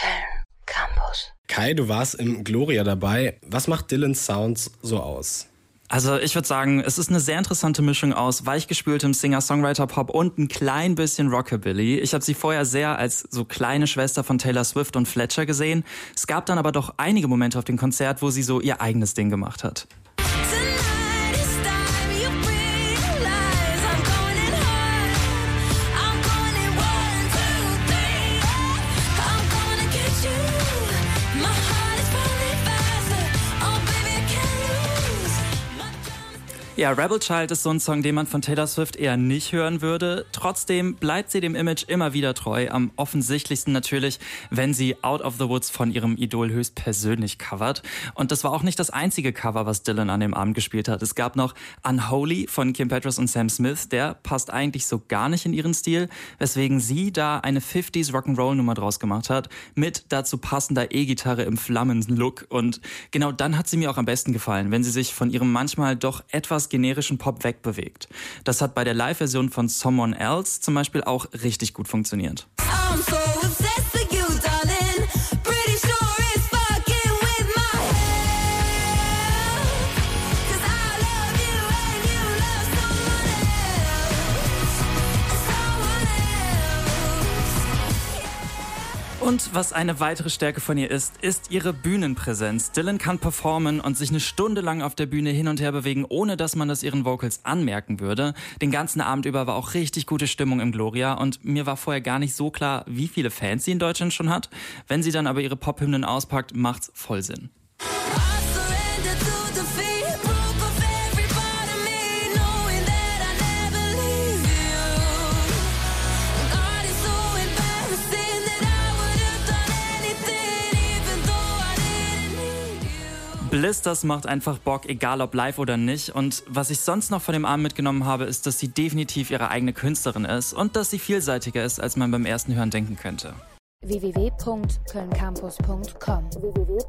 Köln Campus. Kai, du warst im Gloria dabei. Was macht Dylans Sounds so aus? Also ich würde sagen, es ist eine sehr interessante Mischung aus weichgespültem Singer-Songwriter-Pop und ein klein bisschen Rockabilly. Ich habe sie vorher sehr als so kleine Schwester von Taylor Swift und Fletcher gesehen. Es gab dann aber doch einige Momente auf dem Konzert, wo sie so ihr eigenes Ding gemacht hat. Ja, Rebel Child ist so ein Song, den man von Taylor Swift eher nicht hören würde. Trotzdem bleibt sie dem Image immer wieder treu. Am offensichtlichsten natürlich, wenn sie Out of the Woods von ihrem Idol höchst persönlich covert. Und das war auch nicht das einzige Cover, was Dylan an dem Abend gespielt hat. Es gab noch Unholy von Kim Petras und Sam Smith. Der passt eigentlich so gar nicht in ihren Stil, weswegen sie da eine 50s Rock'n'Roll Nummer draus gemacht hat. Mit dazu passender E-Gitarre im Flammen-Look. Und genau dann hat sie mir auch am besten gefallen, wenn sie sich von ihrem manchmal doch etwas generischen Pop wegbewegt. Das hat bei der Live-Version von Someone Else zum Beispiel auch richtig gut funktioniert. Und was eine weitere Stärke von ihr ist, ist ihre Bühnenpräsenz. Dylan kann performen und sich eine Stunde lang auf der Bühne hin und her bewegen, ohne dass man das ihren Vocals anmerken würde. Den ganzen Abend über war auch richtig gute Stimmung im Gloria und mir war vorher gar nicht so klar, wie viele Fans sie in Deutschland schon hat. Wenn sie dann aber ihre Pop-Hymnen auspackt, macht's voll Sinn. Bliss, das macht einfach Bock, egal ob live oder nicht. Und was ich sonst noch von dem Abend mitgenommen habe, ist, dass sie definitiv ihre eigene Künstlerin ist und dass sie vielseitiger ist, als man beim ersten Hören denken könnte. www.kölncampus.com www